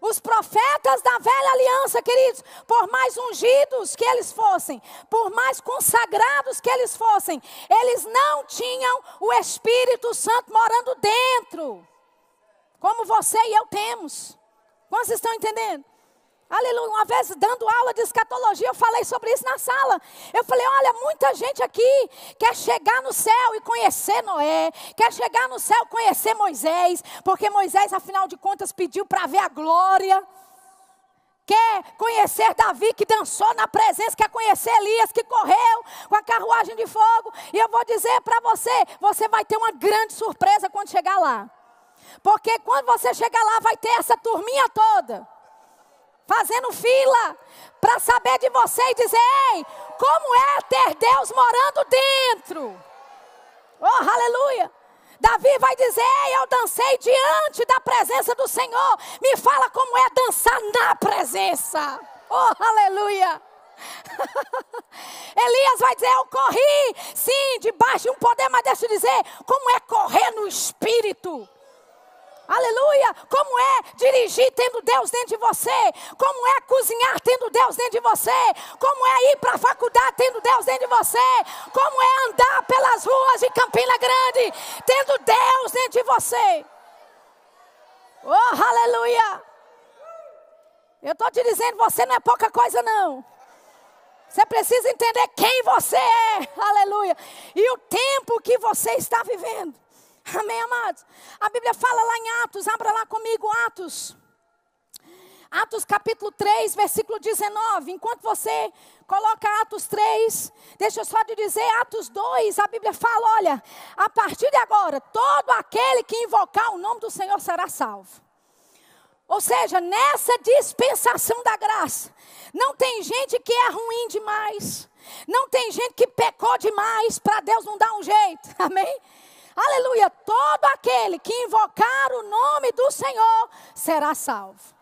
Speaker 1: Os profetas da velha aliança, queridos, por mais ungidos que eles fossem, por mais consagrados que eles fossem, eles não tinham o Espírito Santo morando dentro, como você e eu temos. Quantos estão entendendo? Aleluia. Uma vez dando aula de escatologia, eu falei sobre isso na sala. Eu falei: olha, muita gente aqui quer chegar no céu e conhecer Noé, quer chegar no céu e conhecer Moisés, porque Moisés, afinal de contas, pediu para ver a glória. Quer conhecer Davi que dançou na presença, quer conhecer Elias que correu com a carruagem de fogo. E eu vou dizer para você: você vai ter uma grande surpresa quando chegar lá. Porque quando você chegar lá, vai ter essa turminha toda fazendo fila para saber de você e dizer: Ei, como é ter Deus morando dentro? Oh, aleluia! Davi vai dizer: Ei, eu dancei diante da presença do Senhor. Me fala como é dançar na presença. Oh, aleluia! Elias vai dizer: Eu corri, sim, debaixo de um poder, mas deixa eu dizer: como é correr no espírito. Aleluia! Como é dirigir tendo Deus dentro de você? Como é cozinhar tendo Deus dentro de você? Como é ir para a faculdade tendo Deus dentro de você? Como é andar pelas ruas de Campina Grande tendo Deus dentro de você? Oh, aleluia! Eu estou te dizendo, você não é pouca coisa, não. Você precisa entender quem você é, aleluia, e o tempo que você está vivendo. Amém, amados? A Bíblia fala lá em Atos, abra lá comigo Atos. Atos capítulo 3, versículo 19. Enquanto você coloca Atos 3, deixa eu só te dizer, Atos 2, a Bíblia fala: olha, a partir de agora, todo aquele que invocar o nome do Senhor será salvo. Ou seja, nessa dispensação da graça, não tem gente que é ruim demais, não tem gente que pecou demais para Deus não dar um jeito, amém? Aleluia. Todo aquele que invocar o nome do Senhor será salvo.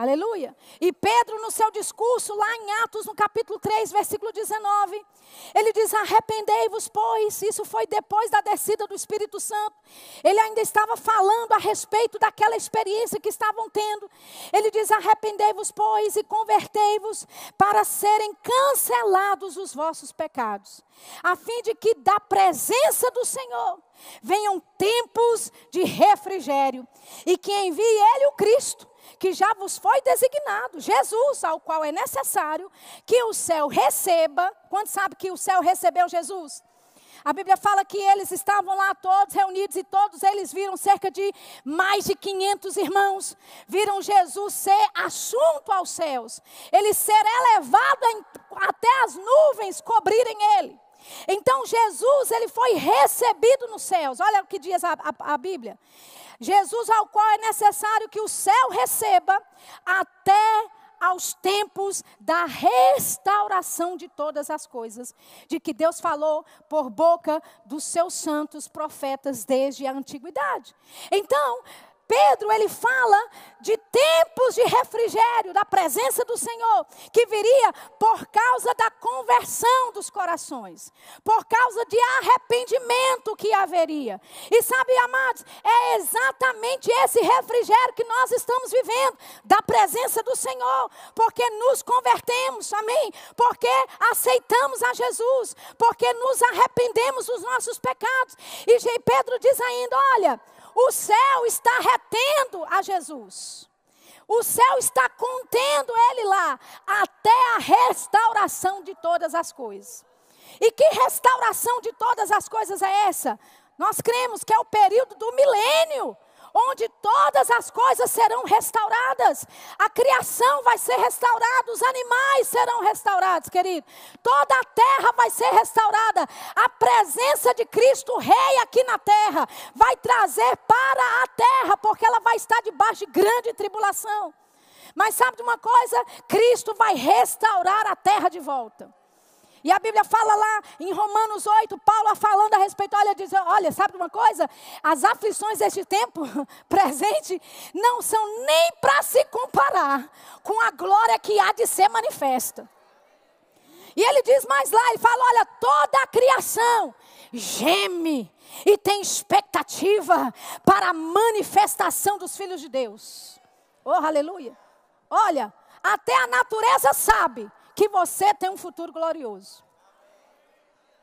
Speaker 1: Aleluia. E Pedro, no seu discurso, lá em Atos, no capítulo 3, versículo 19, ele diz: Arrependei-vos, pois. Isso foi depois da descida do Espírito Santo. Ele ainda estava falando a respeito daquela experiência que estavam tendo. Ele diz: Arrependei-vos, pois, e convertei-vos para serem cancelados os vossos pecados, a fim de que da presença do Senhor venham tempos de refrigério e que envie Ele, o Cristo que já vos foi designado, Jesus, ao qual é necessário que o céu receba. Quando sabe que o céu recebeu Jesus? A Bíblia fala que eles estavam lá todos reunidos e todos eles viram cerca de mais de 500 irmãos. Viram Jesus ser assunto aos céus, ele ser elevado em, até as nuvens cobrirem ele. Então Jesus, ele foi recebido nos céus. Olha o que diz a, a, a Bíblia. Jesus, ao qual é necessário que o céu receba até aos tempos da restauração de todas as coisas, de que Deus falou por boca dos seus santos profetas desde a antiguidade. Então, Pedro, ele fala de tempos de refrigério, da presença do Senhor, que viria por causa da conversão dos corações, por causa de arrependimento que haveria. E sabe, amados, é exatamente esse refrigério que nós estamos vivendo, da presença do Senhor, porque nos convertemos, amém? Porque aceitamos a Jesus, porque nos arrependemos dos nossos pecados. E Pedro diz ainda: olha, o céu está retendo a Jesus. O céu está contendo ele lá até a restauração de todas as coisas. E que restauração de todas as coisas é essa? Nós cremos que é o período do milênio onde todas as coisas serão restauradas. A criação vai ser restaurada, os animais serão restaurados, querido. Toda a terra vai ser restaurada. A presença de Cristo Rei aqui na terra vai trazer para a terra, porque ela vai estar debaixo de grande tribulação. Mas sabe de uma coisa? Cristo vai restaurar a terra de volta. E a Bíblia fala lá em Romanos 8, Paulo falando a respeito, olha, diz, olha, sabe uma coisa? As aflições deste tempo presente não são nem para se comparar com a glória que há de ser manifesta. E ele diz mais lá, ele fala, olha, toda a criação geme e tem expectativa para a manifestação dos filhos de Deus. Oh, aleluia. Olha, até a natureza sabe que você tem um futuro glorioso.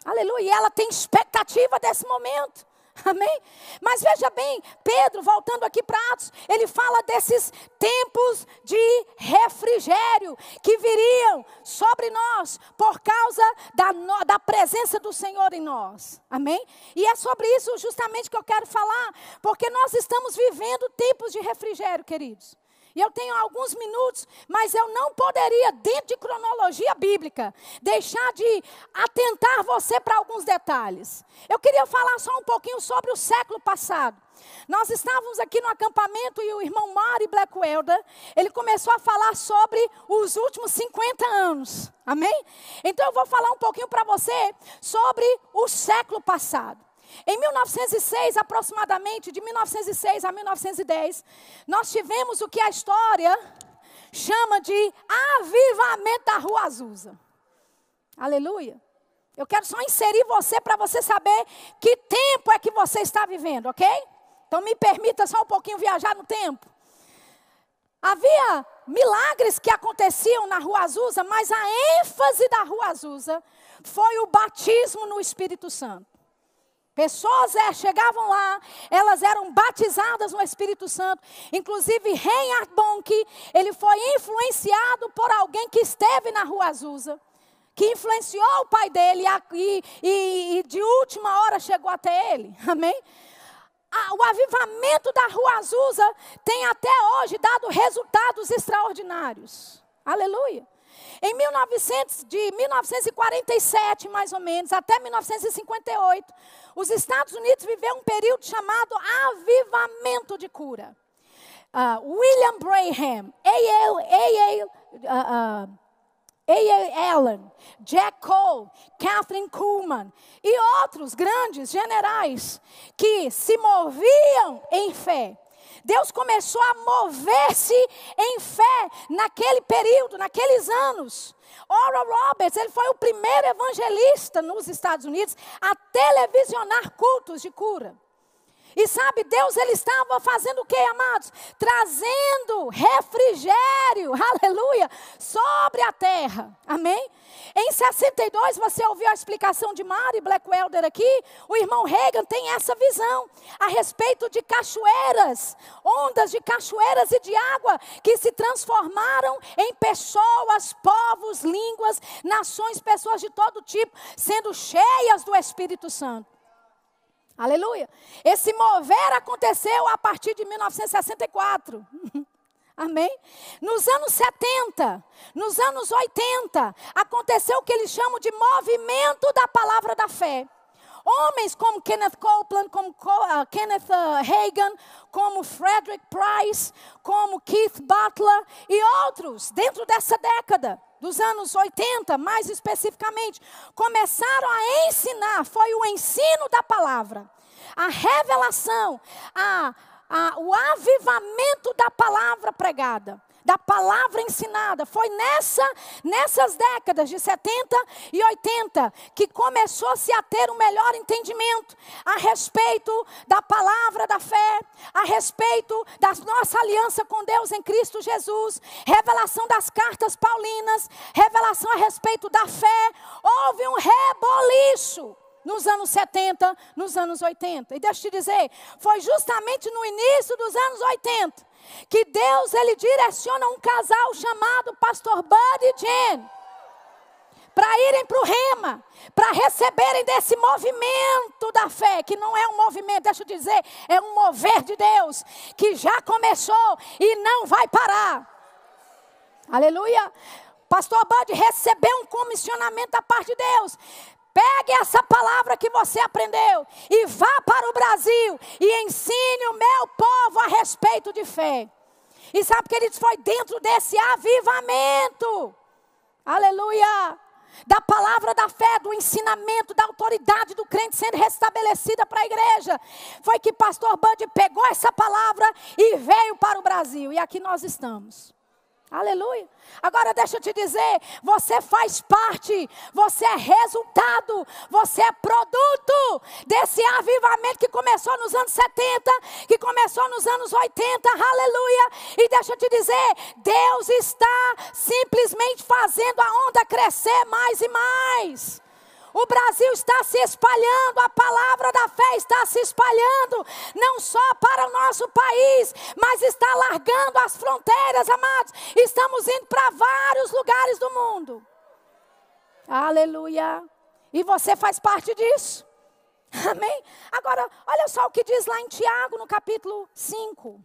Speaker 1: Aleluia. E ela tem expectativa desse momento. Amém? Mas veja bem, Pedro, voltando aqui para Atos, ele fala desses tempos de refrigério que viriam sobre nós por causa da, da presença do Senhor em nós. Amém? E é sobre isso justamente que eu quero falar, porque nós estamos vivendo tempos de refrigério, queridos. Eu tenho alguns minutos, mas eu não poderia, dentro de cronologia bíblica, deixar de atentar você para alguns detalhes. Eu queria falar só um pouquinho sobre o século passado. Nós estávamos aqui no acampamento e o irmão Mari Blackwelder, ele começou a falar sobre os últimos 50 anos. Amém? Então eu vou falar um pouquinho para você sobre o século passado. Em 1906, aproximadamente, de 1906 a 1910, nós tivemos o que a história chama de avivamento da Rua Azusa. Aleluia. Eu quero só inserir você para você saber que tempo é que você está vivendo, ok? Então me permita só um pouquinho viajar no tempo. Havia milagres que aconteciam na Rua Azusa, mas a ênfase da Rua Azusa foi o batismo no Espírito Santo. Pessoas é, chegavam lá, elas eram batizadas no Espírito Santo. Inclusive, Reinhard Bonk, ele foi influenciado por alguém que esteve na Rua Azusa, que influenciou o pai dele e, e, e de última hora chegou até ele. Amém? o avivamento da Rua Azusa tem até hoje dado resultados extraordinários. Aleluia. Em 1900, de 1947, mais ou menos, até 1958, os Estados Unidos viveu um período chamado avivamento de cura. Uh, William Braham, A.A. Uh, uh, Allen, Jack Cole, Catherine Kuhlman e outros grandes generais que se moviam em fé Deus começou a mover-se em fé naquele período, naqueles anos. Oral Roberts, ele foi o primeiro evangelista nos Estados Unidos a televisionar cultos de cura. E sabe, Deus ele estava fazendo o que, amados? Trazendo refrigério, aleluia, sobre a terra. Amém? Em 62, você ouviu a explicação de Mari Blackwelder aqui? O irmão Reagan tem essa visão a respeito de cachoeiras, ondas de cachoeiras e de água que se transformaram em pessoas, povos, línguas, nações, pessoas de todo tipo, sendo cheias do Espírito Santo. Aleluia. Esse mover aconteceu a partir de 1964. Amém? Nos anos 70, nos anos 80, aconteceu o que eles chamam de movimento da palavra da fé. Homens como Kenneth Copeland, como uh, Kenneth Hagan, como Frederick Price, como Keith Butler e outros, dentro dessa década, dos anos 80, mais especificamente, começaram a ensinar, foi o ensino da palavra, a revelação, a, a, o avivamento da palavra pregada da palavra ensinada. Foi nessa, nessas décadas de 70 e 80 que começou-se a ter um melhor entendimento a respeito da palavra da fé, a respeito da nossa aliança com Deus em Cristo Jesus, revelação das cartas paulinas, revelação a respeito da fé. Houve um reboliço nos anos 70, nos anos 80. E deixa eu te dizer, foi justamente no início dos anos 80 que Deus ele direciona um casal chamado Pastor Bud e Jen para irem para o rema, para receberem desse movimento da fé, que não é um movimento, deixa eu dizer, é um mover de Deus, que já começou e não vai parar. Aleluia. Pastor Bud recebeu um comissionamento da parte de Deus. Pegue essa palavra que você aprendeu e vá para o Brasil e ensine o meu povo a respeito de fé. E sabe, que ele foi dentro desse avivamento. Aleluia! Da palavra da fé, do ensinamento, da autoridade do crente sendo restabelecida para a igreja. Foi que pastor Bud pegou essa palavra e veio para o Brasil. E aqui nós estamos. Aleluia. Agora deixa eu te dizer, você faz parte, você é resultado, você é produto desse avivamento que começou nos anos 70, que começou nos anos 80. Aleluia. E deixa eu te dizer, Deus está simplesmente fazendo a onda crescer mais e mais. O Brasil está se espalhando, a palavra da fé está se espalhando, não só para o nosso país, mas está largando as fronteiras, amados. Estamos indo para vários lugares do mundo. Aleluia. E você faz parte disso. Amém? Agora, olha só o que diz lá em Tiago, no capítulo 5.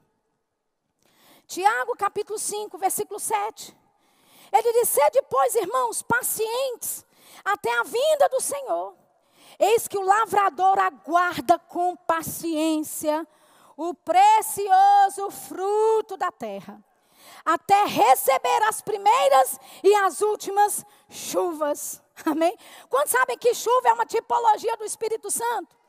Speaker 1: Tiago, capítulo 5, versículo 7. Ele diz: Sede, pois, irmãos, pacientes até a vinda do Senhor. Eis que o lavrador aguarda com paciência o precioso fruto da terra, até receber as primeiras e as últimas chuvas. Amém? Quantos sabem que chuva é uma tipologia do Espírito Santo?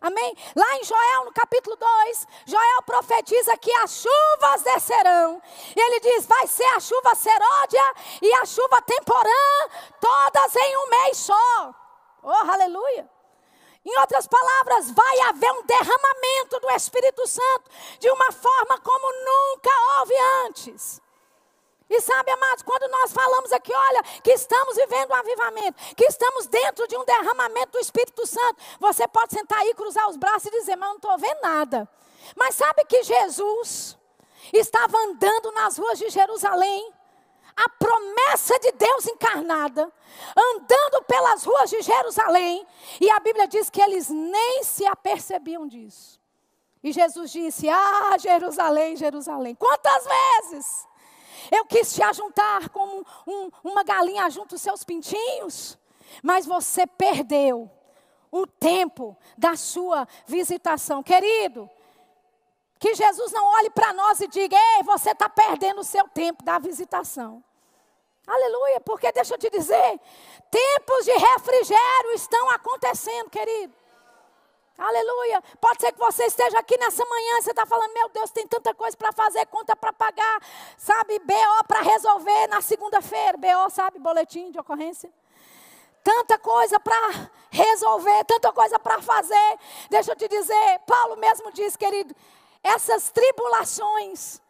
Speaker 1: Amém? Lá em Joel, no capítulo 2, Joel profetiza que as chuvas descerão. E ele diz: vai ser a chuva seródia e a chuva temporã, todas em um mês só. Oh, aleluia. Em outras palavras, vai haver um derramamento do Espírito Santo de uma forma como nunca houve antes. E sabe, amados, quando nós falamos aqui, olha, que estamos vivendo um avivamento, que estamos dentro de um derramamento do Espírito Santo, você pode sentar aí, cruzar os braços e dizer, mas não estou vendo nada. Mas sabe que Jesus estava andando nas ruas de Jerusalém, a promessa de Deus encarnada, andando pelas ruas de Jerusalém, e a Bíblia diz que eles nem se apercebiam disso. E Jesus disse: Ah, Jerusalém, Jerusalém, quantas vezes eu quis te ajuntar como um, uma galinha junto os seus pintinhos, mas você perdeu o tempo da sua visitação. Querido, que Jesus não olhe para nós e diga: Ei, você está perdendo o seu tempo da visitação. Aleluia, porque deixa eu te dizer, tempos de refrigério estão acontecendo, querido. Aleluia. Pode ser que você esteja aqui nessa manhã você está falando, meu Deus, tem tanta coisa para fazer, conta para pagar, sabe, BO para resolver na segunda-feira. BO, sabe, boletim de ocorrência. Tanta coisa para resolver, tanta coisa para fazer. Deixa eu te dizer, Paulo mesmo diz, querido, essas tribulações,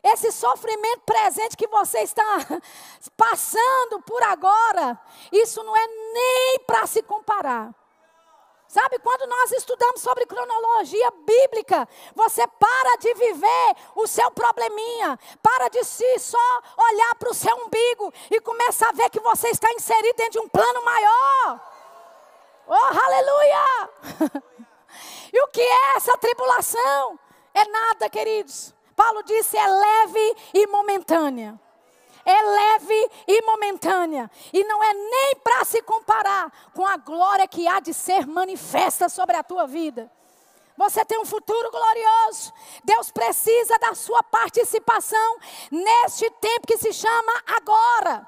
Speaker 1: esse sofrimento presente que você está passando por agora, isso não é nem para se comparar Sabe, quando nós estudamos sobre cronologia bíblica, você para de viver o seu probleminha, para de si só olhar para o seu umbigo e começa a ver que você está inserido dentro de um plano maior. Oh, aleluia! e o que é essa tribulação? É nada, queridos, Paulo disse: é leve e momentânea. É leve e momentânea. E não é nem para se comparar com a glória que há de ser manifesta sobre a tua vida. Você tem um futuro glorioso. Deus precisa da sua participação neste tempo que se chama agora.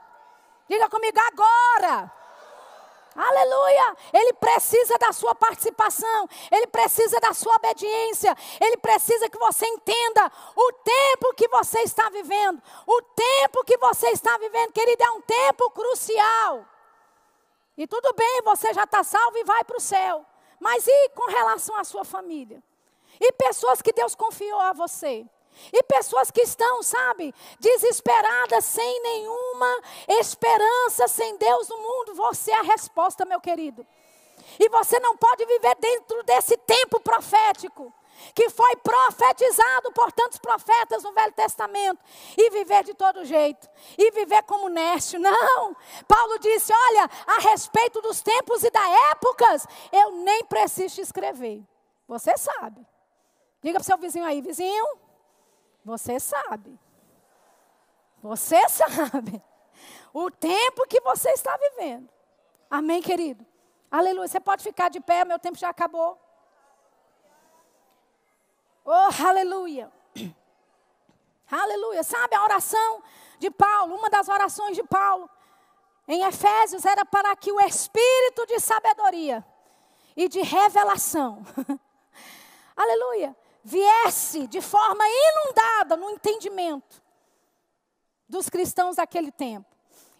Speaker 1: Diga comigo, agora. Aleluia! Ele precisa da sua participação, ele precisa da sua obediência, ele precisa que você entenda o tempo que você está vivendo. O tempo que você está vivendo, querido, é um tempo crucial. E tudo bem, você já está salvo e vai para o céu. Mas e com relação à sua família? E pessoas que Deus confiou a você? E pessoas que estão, sabe, desesperadas, sem nenhuma esperança, sem Deus no mundo. Você é a resposta, meu querido. E você não pode viver dentro desse tempo profético que foi profetizado por tantos profetas no Velho Testamento, e viver de todo jeito, e viver como neste. Não! Paulo disse: Olha, a respeito dos tempos e da épocas, eu nem preciso escrever. Você sabe. Diga para o seu vizinho aí, vizinho, você sabe. Você sabe. O tempo que você está vivendo. Amém, querido? Aleluia. Você pode ficar de pé, meu tempo já acabou. Oh, aleluia. Aleluia. Sabe a oração de Paulo, uma das orações de Paulo em Efésios era para que o espírito de sabedoria e de revelação, aleluia, viesse de forma inundada no entendimento dos cristãos daquele tempo.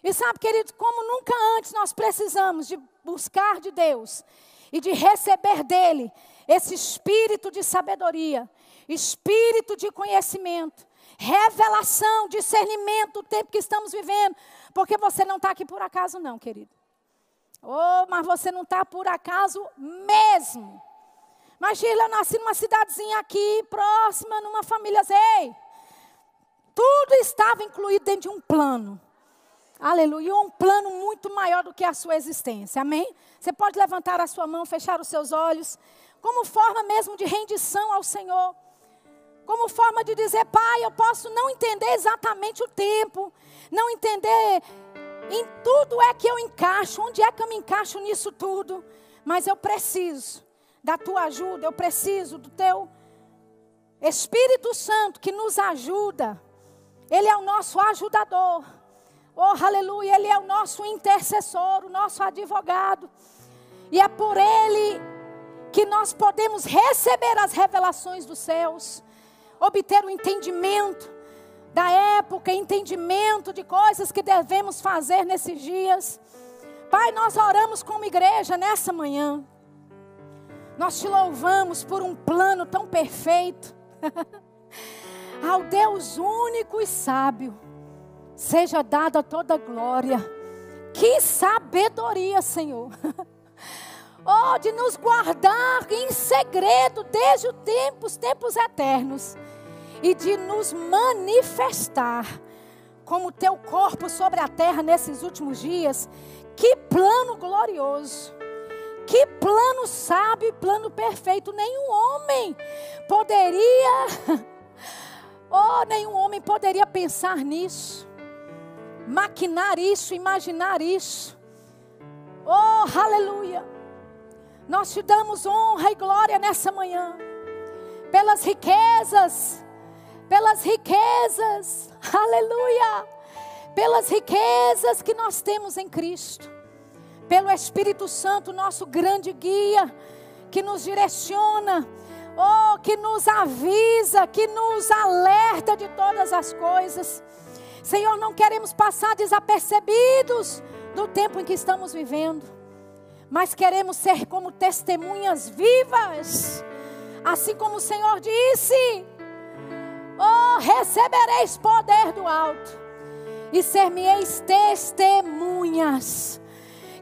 Speaker 1: E sabe, queridos, como nunca antes nós precisamos de buscar de Deus e de receber dele esse espírito de sabedoria, espírito de conhecimento, revelação, discernimento, o tempo que estamos vivendo. Porque você não está aqui por acaso, não, querido. Oh, mas você não está por acaso mesmo. Mas, Sheila, eu nasci numa cidadezinha aqui, próxima, numa família. Ei, tudo estava incluído dentro de um plano. Aleluia. Um plano muito maior do que a sua existência. Amém? Você pode levantar a sua mão, fechar os seus olhos, como forma mesmo de rendição ao Senhor. Como forma de dizer, Pai, eu posso não entender exatamente o tempo, não entender em tudo é que eu encaixo, onde é que eu me encaixo nisso tudo, mas eu preciso da tua ajuda, eu preciso do teu Espírito Santo que nos ajuda. Ele é o nosso ajudador. Oh, aleluia, ele é o nosso intercessor, o nosso advogado. E é por ele que nós podemos receber as revelações dos céus, obter o entendimento da época, entendimento de coisas que devemos fazer nesses dias. Pai, nós oramos como igreja nessa manhã. Nós te louvamos por um plano tão perfeito. Ao Deus único e sábio, seja dada toda glória. Que sabedoria, Senhor. Oh, de nos guardar em segredo desde o tempo, os tempos eternos. E de nos manifestar como teu corpo sobre a terra nesses últimos dias. Que plano glorioso. Que plano sábio e plano perfeito. Nenhum homem poderia, oh, nenhum homem poderia pensar nisso, maquinar isso, imaginar isso. Oh, aleluia. Nós te damos honra e glória nessa manhã, pelas riquezas, pelas riquezas, aleluia, pelas riquezas que nós temos em Cristo pelo Espírito Santo, nosso grande guia, que nos direciona, oh, que nos avisa, que nos alerta de todas as coisas. Senhor, não queremos passar desapercebidos do tempo em que estamos vivendo, mas queremos ser como testemunhas vivas, assim como o Senhor disse: Oh, recebereis poder do alto e ser-me-eis testemunhas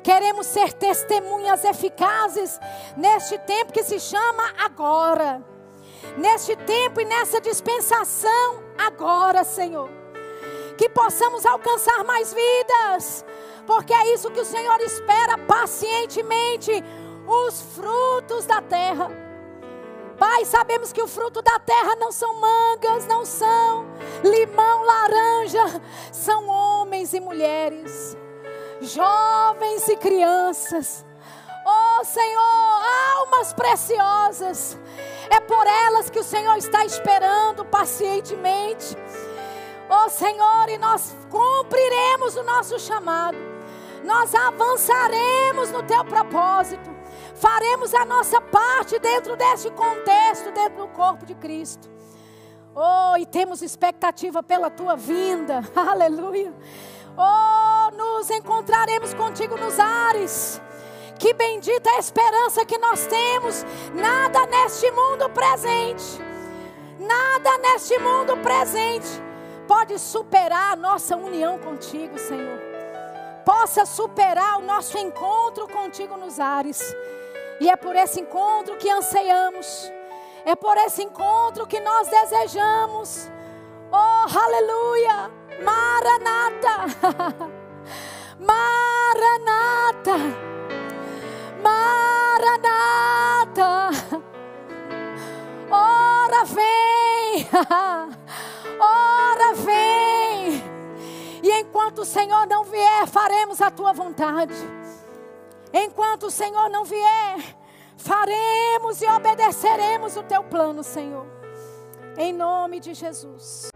Speaker 1: Queremos ser testemunhas eficazes neste tempo que se chama agora. Neste tempo e nessa dispensação agora, Senhor. Que possamos alcançar mais vidas, porque é isso que o Senhor espera pacientemente os frutos da terra. Pai, sabemos que o fruto da terra não são mangas, não são limão, laranja, são homens e mulheres, jovens e crianças. Oh Senhor, almas preciosas, é por elas que o Senhor está esperando pacientemente. Oh Senhor, e nós cumpriremos o nosso chamado, nós avançaremos no teu propósito faremos a nossa parte dentro desse contexto, dentro do corpo de Cristo. Oh, e temos expectativa pela tua vinda, aleluia. Oh, nos encontraremos contigo nos ares. Que bendita a esperança que nós temos. Nada neste mundo presente, nada neste mundo presente pode superar a nossa união contigo, Senhor. Possa superar o nosso encontro contigo nos ares. E é por esse encontro que anseiamos. É por esse encontro que nós desejamos. Oh, aleluia! Maranata! Maranata! Maranata! Ora vem! Ora vem! E enquanto o Senhor não vier, faremos a tua vontade. Enquanto o Senhor não vier, faremos e obedeceremos o teu plano, Senhor. Em nome de Jesus.